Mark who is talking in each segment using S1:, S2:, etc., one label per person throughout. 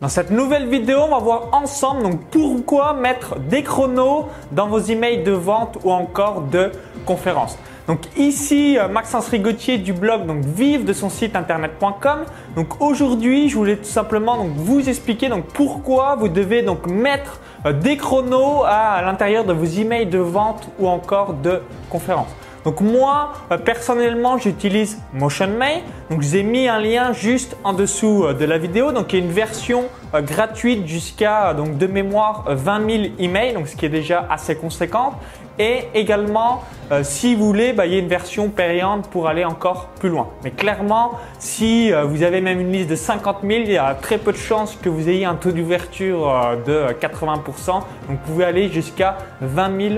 S1: Dans cette nouvelle vidéo, on va voir ensemble pourquoi mettre des chronos dans vos emails de vente ou encore de conférences. Donc ici euh, Maxence Rigotier du blog donc vive de son site internet.com. Donc aujourd'hui, je voulais tout simplement vous expliquer pourquoi vous devez donc mettre euh, des chronos à l'intérieur de vos emails de vente ou encore de conférences. Donc moi, euh, personnellement, j'utilise MotionMay. Donc je vous ai mis un lien juste en dessous euh, de la vidéo. Donc il y a une version gratuite jusqu'à donc de mémoire 20 000 emails, donc ce qui est déjà assez conséquent. Et également, si vous voulez, bah, il y a une version payante pour aller encore plus loin. Mais clairement, si vous avez même une liste de 50 000, il y a très peu de chances que vous ayez un taux d'ouverture de 80%. Donc vous pouvez aller jusqu'à 20 000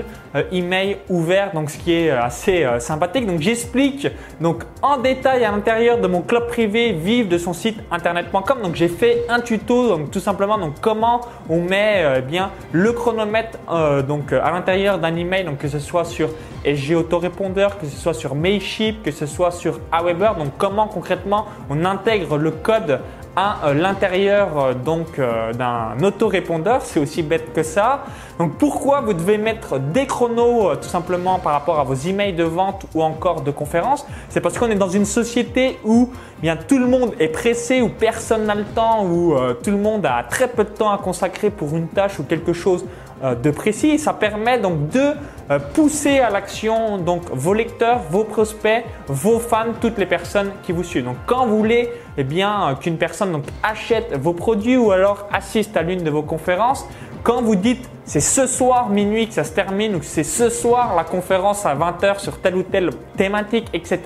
S1: emails ouverts, donc ce qui est assez sympathique. Donc j'explique donc en détail à l'intérieur de mon club privé Vive de son site internet.com. Donc j'ai fait un tuto tout simplement donc comment on met euh, bien le chronomètre euh, donc à l'intérieur d'un email donc que ce soit sur SG Autorépondeur, que ce soit sur Mailchimp, que ce soit sur Aweber. Donc comment concrètement on intègre le code à euh, l'intérieur euh, donc euh, d'un autorépondeur, c'est aussi bête que ça. Donc pourquoi vous devez mettre des chronos tout simplement par rapport à vos emails de vente ou encore de conférences? C'est parce qu'on est dans une société où bien tout le monde est pressé, où personne n'a le temps, où tout le monde a très peu de temps à consacrer pour une tâche ou quelque chose de précis. Ça permet donc de pousser à l'action donc vos lecteurs, vos prospects, vos fans, toutes les personnes qui vous suivent. Donc quand vous voulez eh bien qu'une personne achète vos produits ou alors assiste à l'une de vos conférences, quand vous dites c'est ce soir minuit que ça se termine ou c'est ce soir la conférence à 20h sur telle ou telle thématique, etc.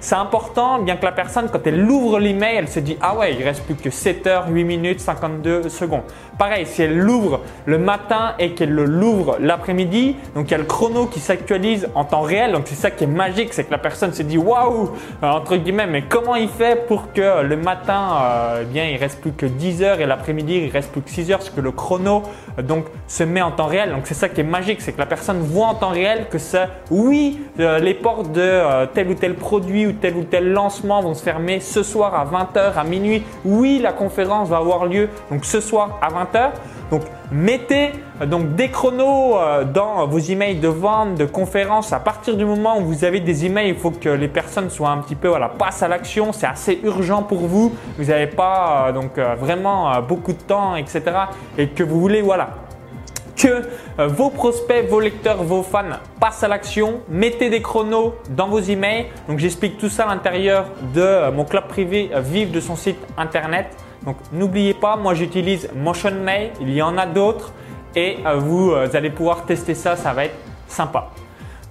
S1: C'est important, bien que la personne, quand elle ouvre l'email, elle se dit Ah ouais, il reste plus que 7h, 8 minutes, 52 secondes. Pareil, si elle l'ouvre le matin et qu'elle l'ouvre l'après-midi, donc il y a le chrono qui s'actualise en temps réel. Donc c'est ça qui est magique, c'est que la personne se dit Waouh, entre guillemets, mais comment il fait pour que le matin, euh, eh bien, il reste plus que 10 heures et l'après-midi, il reste plus que 6 heures, parce que le chrono donc se met en temps réel. Donc c'est ça qui est magique, c'est que la personne voit en temps réel que ça, oui, euh, les portes de euh, tel ou tel produit ou tel ou tel lancement vont se fermer ce soir à 20h, à minuit. Oui, la conférence va avoir lieu donc ce soir à 20h. Donc mettez euh, donc des chronos dans vos emails de vente, de conférences. À partir du moment où vous avez des emails, il faut que les personnes soient un petit peu voilà, passent à l'action. C'est assez urgent pour vous. Vous n'avez pas donc vraiment beaucoup de temps, etc. Et que vous voulez voilà que euh, vos prospects, vos lecteurs, vos fans passent à l'action. Mettez des chronos dans vos emails. Donc j'explique tout ça à l'intérieur de euh, mon club privé euh, Vive de son site internet. Donc n'oubliez pas, moi j'utilise MotionMail, il y en a d'autres et vous allez pouvoir tester ça, ça va être sympa.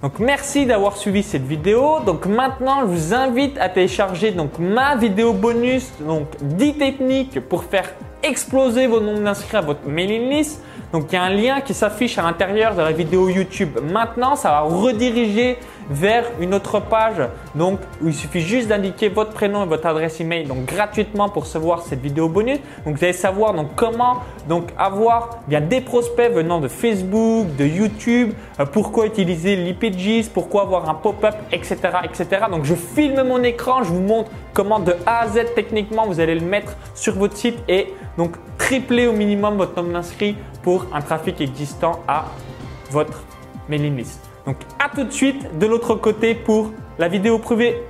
S1: Donc merci d'avoir suivi cette vidéo. Donc maintenant, je vous invite à télécharger donc ma vidéo bonus, donc 10 techniques pour faire exploser vos nombres d'inscrits à votre mailing list. Donc il y a un lien qui s'affiche à l'intérieur de la vidéo YouTube. Maintenant, ça va rediriger vers une autre page donc où il suffit juste d'indiquer votre prénom et votre adresse email donc gratuitement pour recevoir cette vidéo bonus. Donc vous allez savoir donc comment donc avoir des prospects venant de Facebook, de YouTube, euh, pourquoi utiliser pourquoi avoir un pop-up, etc., etc. Donc je filme mon écran, je vous montre comment de A à Z techniquement vous allez le mettre sur votre site et donc tripler au minimum votre nombre d'inscrits pour un trafic existant à votre mailing list. Donc à tout de suite de l'autre côté pour la vidéo privée